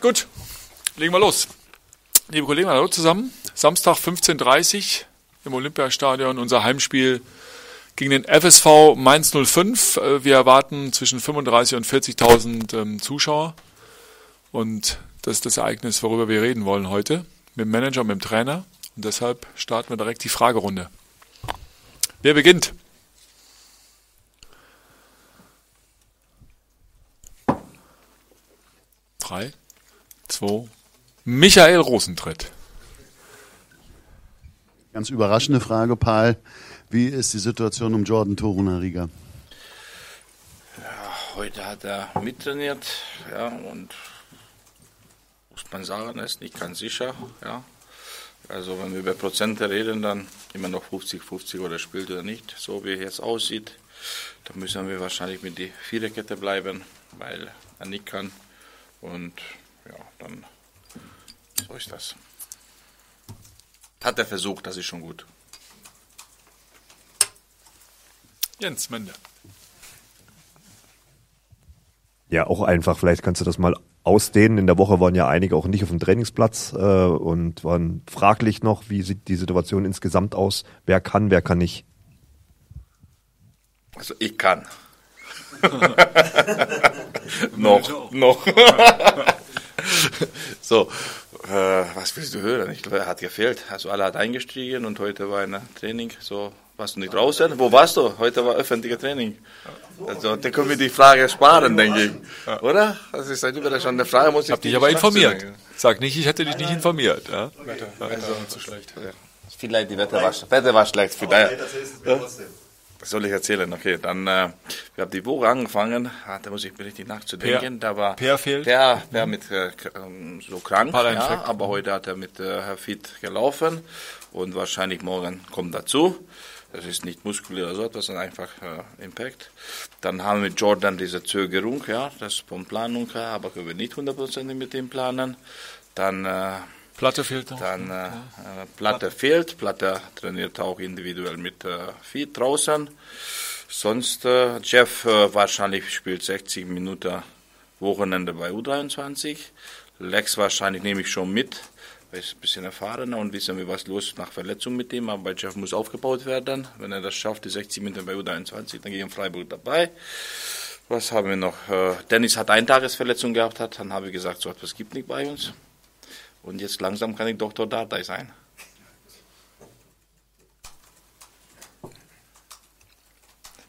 Gut, legen wir los. Liebe Kollegen, hallo zusammen. Samstag 15.30 Uhr im Olympiastadion, unser Heimspiel gegen den FSV Mainz 05. Äh, wir erwarten zwischen 35 und 40.000 ähm, Zuschauer. Und das ist das Ereignis, worüber wir reden wollen heute. Mit dem Manager, mit dem Trainer. Und deshalb starten wir direkt die Fragerunde. Wer beginnt? Drei, zwei, Michael Rosentritt. Ganz überraschende Frage, Paul. Wie ist die Situation um Jordan Torunariga? Ja, heute hat er mittrainiert, ja, und muss man sagen, er ist nicht ganz sicher, ja. Also wenn wir über Prozente reden, dann immer noch 50-50 oder spielt oder nicht. So wie er jetzt aussieht, dann müssen wir wahrscheinlich mit der Viererkette bleiben, weil er nicht kann. Und ja, dann so ist das. Hat er versucht, das ist schon gut. Jens Mende. Ja, auch einfach, vielleicht kannst du das mal ausdehnen. In der Woche waren ja einige auch nicht auf dem Trainingsplatz äh, und waren fraglich noch, wie sieht die Situation insgesamt aus? Wer kann, wer kann nicht? Also ich kann. noch, noch. so, äh, was willst du hören? Ich glaube, er hat gefehlt. Also alle hat eingestiegen und heute war ein Training. So, warst du nicht draußen? Wo warst du? Heute war öffentliches Training. Also, da können wir die Frage sparen, denke ich. Oder? Das ist halt schon eine Frage, muss ich Hab dich aber informiert. Sag nicht, ich hätte dich nicht informiert. Ja? Wetter, also, zu schlecht. Ja. Vielleicht die Wetter war, Wetter war schlecht. Vielleicht. Ja? Soll ich erzählen? Okay, dann, äh, wir haben die Woche angefangen, ah, da muss ich richtig nachzudenken. Per, da war per fehlt. Per, per mit äh, so krank, ja, aber heute hat er mit äh, Herr Fit gelaufen und wahrscheinlich morgen kommt dazu. Das ist nicht muskulär oder so etwas, sondern einfach äh, Impact. Dann haben wir mit Jordan diese Zögerung, ja, das ist von Planung her, aber können wir nicht hundertprozentig mit ihm planen. Dann äh, Platte fehlt noch. Dann äh, äh Platte fehlt. Platte trainiert auch individuell mit äh, Feed draußen. Sonst äh, Jeff äh, wahrscheinlich spielt 60 Minuten Wochenende bei U23. Lex wahrscheinlich nehme ich schon mit. Er ist ein bisschen erfahrener und wissen wir, was los nach Verletzung mit dem. Aber bei Jeff muss aufgebaut werden. Wenn er das schafft, die 60 Minuten bei U23, dann gehe ich in Freiburg dabei. Was haben wir noch? Äh, Dennis hat Eintagesverletzung gehabt, dann habe ich gesagt, so etwas gibt nicht bei uns. Und jetzt langsam kann ich Dr. Dardai sein.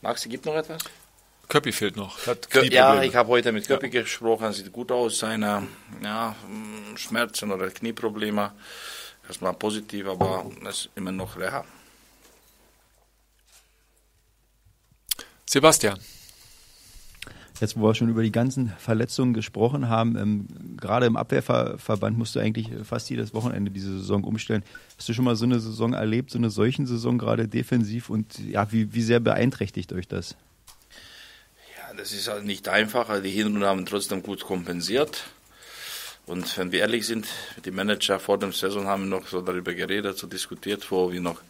Maxi, gibt noch etwas? Köppi fehlt noch. ja, ich habe heute mit Köppi ja. gesprochen, sieht gut aus. Seine ja, Schmerzen oder Knieprobleme. Erstmal positiv, aber das ist immer noch Reha. Sebastian. Jetzt, wo wir schon über die ganzen Verletzungen gesprochen haben, ähm, gerade im Abwehrverband musst du eigentlich fast jedes Wochenende diese Saison umstellen. Hast du schon mal so eine Saison erlebt, so eine solchen Saison gerade defensiv und ja, wie, wie sehr beeinträchtigt euch das? Ja, das ist halt nicht einfach. Also die Hinrunden haben trotzdem gut kompensiert. Und wenn wir ehrlich sind, die Manager vor dem Saison haben noch so darüber geredet, so diskutiert, wo wir noch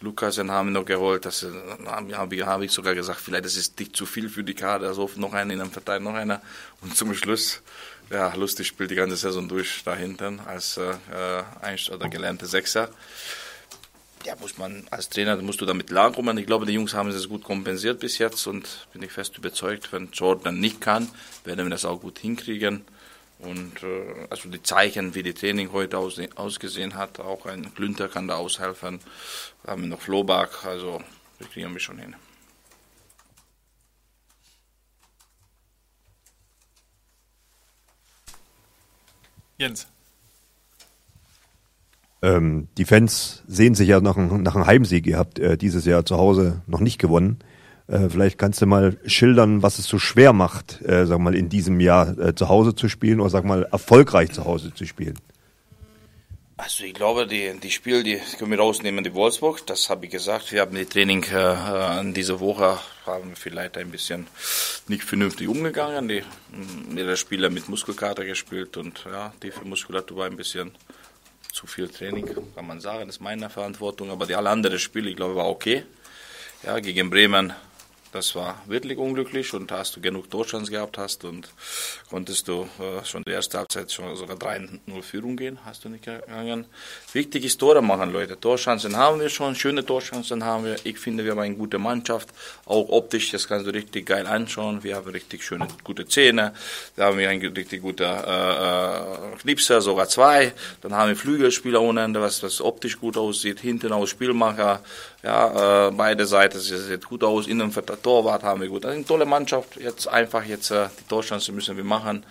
Lukasen haben noch geholt. Das habe ich, hab ich sogar gesagt, vielleicht ist es nicht zu viel für die Kader, also noch einer in einem Verteil, noch einer. Und zum Schluss, ja, lustig spielt die ganze Saison durch da hinten als äh, ein oder gelernte Sechser. Ja, muss man als Trainer musst du damit klarkommen. Ich glaube, die Jungs haben es gut kompensiert bis jetzt und bin ich fest überzeugt, wenn Jordan nicht kann, werden wir das auch gut hinkriegen. Und äh, also die Zeichen, wie die Training heute aus, ausgesehen hat, auch ein Glünter kann da aushelfen. Da haben wir noch Flohbach, also wir kriegen wir schon hin. Jens. Ähm, die Fans sehen sich ja nach, nach einem Heimsieg. Ihr habt äh, dieses Jahr zu Hause noch nicht gewonnen. Äh, vielleicht kannst du mal schildern, was es so schwer macht, äh, sag mal, in diesem Jahr äh, zu Hause zu spielen oder sag mal, erfolgreich zu Hause zu spielen. Also ich glaube, die, die Spiele, die können wir rausnehmen, die Wolfsburg, das habe ich gesagt. Wir haben die Training äh, in dieser Woche, haben wir vielleicht ein bisschen nicht vernünftig umgegangen. Die, jeder Spieler mit Muskelkater gespielt und ja, die Muskulatur war ein bisschen zu viel Training, kann man sagen, das ist meine Verantwortung. Aber die alle anderen Spiele, ich glaube, war okay. Ja, gegen Bremen Das war wirklich unglücklich und hast du genug Torchance gehabt hast und konntest du äh, schon die erste Halbzeit schon sogar 3-0 Führung gehen, hast du nicht gegangen. Wichtig ist Tore machen, Leute. Torchancen haben wir schon, schöne Torchancen haben wir. Ich finde, wir haben eine gute Mannschaft, auch optisch, das kannst du richtig geil anschauen. Wir haben richtig schöne, gute Zähne, da haben wir einen richtig guten äh, äh, Knipser, sogar zwei. Dann haben wir Flügelspieler ohne Ende, was, was optisch gut aussieht, hinten aus Spielmacher, ja, äh, beide Seiten sieht gut aus, innen für der Torwart haben wir gut. Das ist eine tolle Mannschaft. Jetzt einfach jetzt äh, die Torchance müssen wir machen.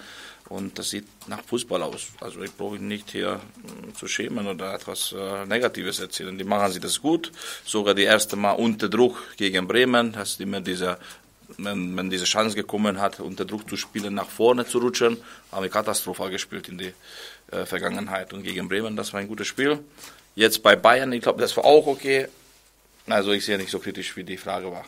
Und das sieht nach Fußball aus. Also ich brauche nicht hier äh, zu schämen oder etwas äh, Negatives erzählen. Die machen sie das gut. Sogar die erste Mal unter Druck gegen Bremen. Das ist immer dieser wenn, wenn diese Chance gekommen hat, unter Druck zu spielen, nach vorne zu rutschen, haben wir katastrophal gespielt in die äh, Vergangenheit. Und gegen Bremen, das war ein gutes Spiel. Jetzt bei Bayern, ich glaube, das war auch okay. Also ich sehe nicht so kritisch, wie die Frage war.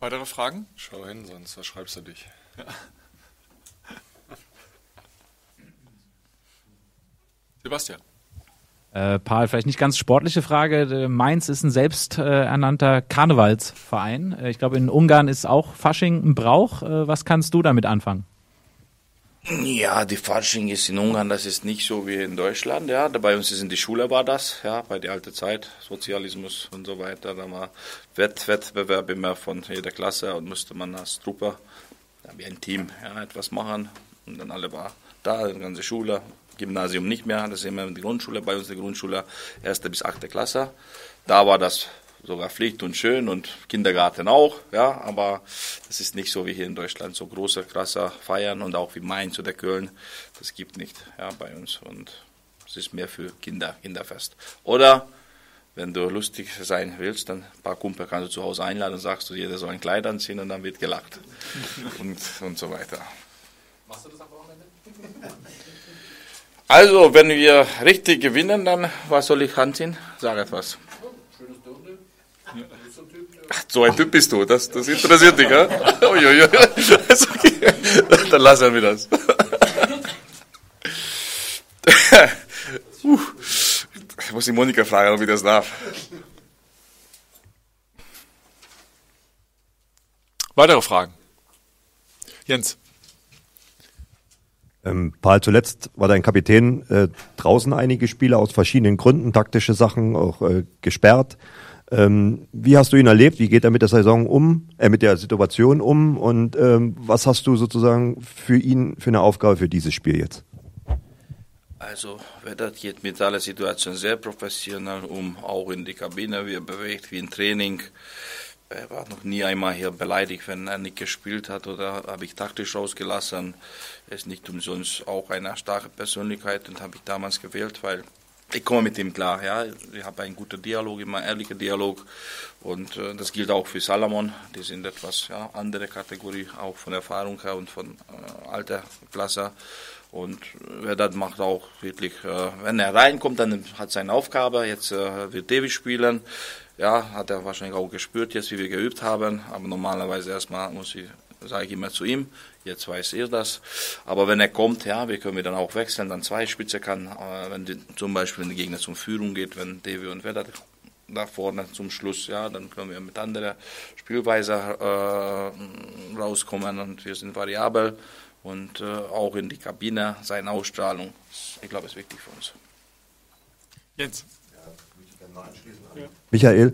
Weitere Fragen? Schau hin, sonst verschreibst du dich. Ja. Sebastian. Äh, Paul, vielleicht nicht ganz sportliche Frage. Mainz ist ein selbsternannter Karnevalsverein. Äh, ich glaube, in Ungarn ist auch Fasching ein Brauch. Äh, was kannst du damit anfangen? Ja, die Fasching ist in Ungarn, das ist nicht so wie in Deutschland, ja. Bei uns ist in der Schule war das, ja, bei der alten Zeit, Sozialismus und so weiter. Da war Wett Wettbewerb immer von jeder Klasse und musste man als Truppe, ja, wie ein Team, ja, etwas machen. Und dann alle war da, die ganze Schule, Gymnasium nicht mehr, das ist immer die Grundschule, bei uns die Grundschule, erste bis achte Klasse. Da war das sogar Pflicht und schön und Kindergarten auch, ja, aber das ist nicht so wie hier in Deutschland, so große, krasse Feiern und auch wie Mainz oder Köln, das gibt nicht, ja, bei uns und es ist mehr für Kinder, Kinderfest. Oder wenn du lustig sein willst, dann ein paar Kumpel kannst du zu Hause einladen und sagst du, jeder soll ein Kleid anziehen und dann wird gelacht und, und so weiter. Machst du das am Wochenende? Also, wenn wir richtig gewinnen, dann was soll ich anziehen? Sag etwas. Ach, so ein Typ bist du, das, das interessiert dich, ja? Uiuiui. Okay. Dann lassen wir das. uh, ich muss die Monika fragen, ob ich das darf. Weitere Fragen? Jens. Ähm, Paul, zuletzt war dein Kapitän äh, draußen einige Spiele aus verschiedenen Gründen, taktische Sachen auch äh, gesperrt. Ähm, wie hast du ihn erlebt? Wie geht er mit der Saison um, äh, mit der Situation um? Und ähm, was hast du sozusagen für ihn für eine Aufgabe für dieses Spiel jetzt? Also, Vedat geht mit aller Situation sehr professionell um, auch in die Kabine, wie er bewegt, wie im Training. Er war noch nie einmal hier beleidigt, wenn er nicht gespielt hat oder habe ich taktisch rausgelassen. Er ist nicht umsonst auch eine starke Persönlichkeit und habe ich damals gewählt, weil ich komme mit ihm klar, ja. Ich habe einen guten Dialog, immer ehrlicher Dialog. Und äh, das gilt auch für Salomon. Die sind etwas ja, andere Kategorie, auch von Erfahrung her und von äh, alter Klasse. Und wer das macht auch wirklich, äh, wenn er reinkommt, dann hat seine Aufgabe. Jetzt äh, wird David spielen. Ja, hat er wahrscheinlich auch gespürt jetzt, wie wir geübt haben. Aber normalerweise erstmal muss ich, sage ich immer zu ihm, Jetzt weiß er das. Aber wenn er kommt, ja, wir können wir dann auch wechseln, dann zwei Spitze kann, äh, wenn die, zum Beispiel wenn der Gegner zum Führung geht, wenn Devi und Werder da vorne zum Schluss, ja, dann können wir mit anderer Spielweise äh, rauskommen und wir sind variabel und äh, auch in die Kabine seine Ausstrahlung, ich glaube, ist wichtig für uns. Jens. Ja, Michael,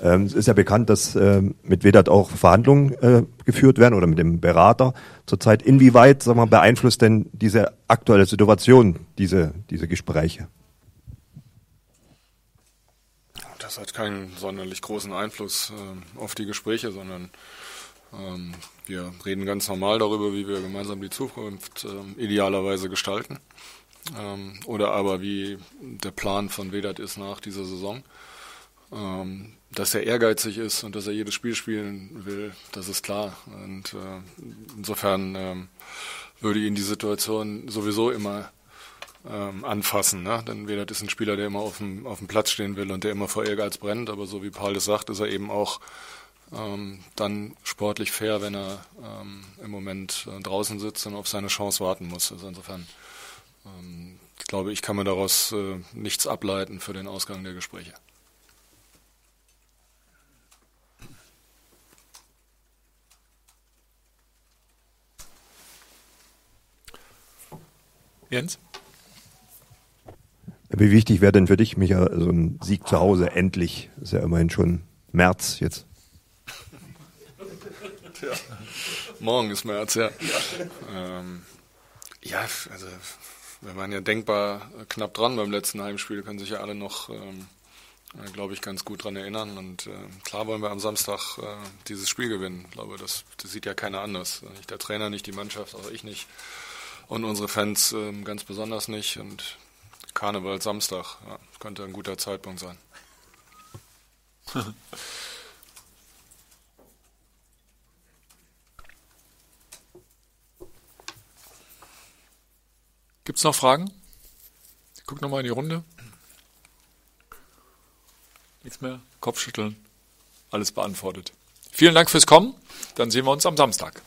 ähm, es ist ja bekannt, dass ähm, mit Vedat auch Verhandlungen äh, geführt werden oder mit dem Berater zurzeit. Inwieweit sag mal, beeinflusst denn diese aktuelle Situation diese, diese Gespräche? Das hat keinen sonderlich großen Einfluss äh, auf die Gespräche, sondern ähm, wir reden ganz normal darüber, wie wir gemeinsam die Zukunft äh, idealerweise gestalten. Ähm, oder aber wie der Plan von Vedat ist nach dieser Saison. Ähm, dass er ehrgeizig ist und dass er jedes Spiel spielen will, das ist klar. Und äh, insofern ähm, würde ihn die Situation sowieso immer ähm, anfassen. Ne? Denn Vedat ist ein Spieler, der immer auf dem, auf dem Platz stehen will und der immer vor Ehrgeiz brennt. Aber so wie Paul das sagt, ist er eben auch ähm, dann sportlich fair, wenn er ähm, im Moment äh, draußen sitzt und auf seine Chance warten muss. Also insofern ähm, glaube, ich kann mir daraus äh, nichts ableiten für den Ausgang der Gespräche. Jens? Wie wichtig wäre denn für dich, Micha, so ein Sieg zu Hause endlich? Ist ja immerhin schon März jetzt. Tja, morgen ist März, ja. Ja, ähm, ja also wir waren ja denkbar knapp dran beim letzten Heimspiel, können sich ja alle noch, ähm, glaube ich, ganz gut dran erinnern. Und äh, klar wollen wir am Samstag äh, dieses Spiel gewinnen. Ich glaube, das, das sieht ja keiner anders. Nicht der Trainer, nicht die Mannschaft, auch ich nicht. Und unsere Fans äh, ganz besonders nicht. Und Karneval Samstag, ja, könnte ein guter Zeitpunkt sein. Gibt es noch Fragen? Ich gucke nochmal in die Runde. Nichts mehr? Kopfschütteln. Alles beantwortet. Vielen Dank fürs Kommen. Dann sehen wir uns am Samstag.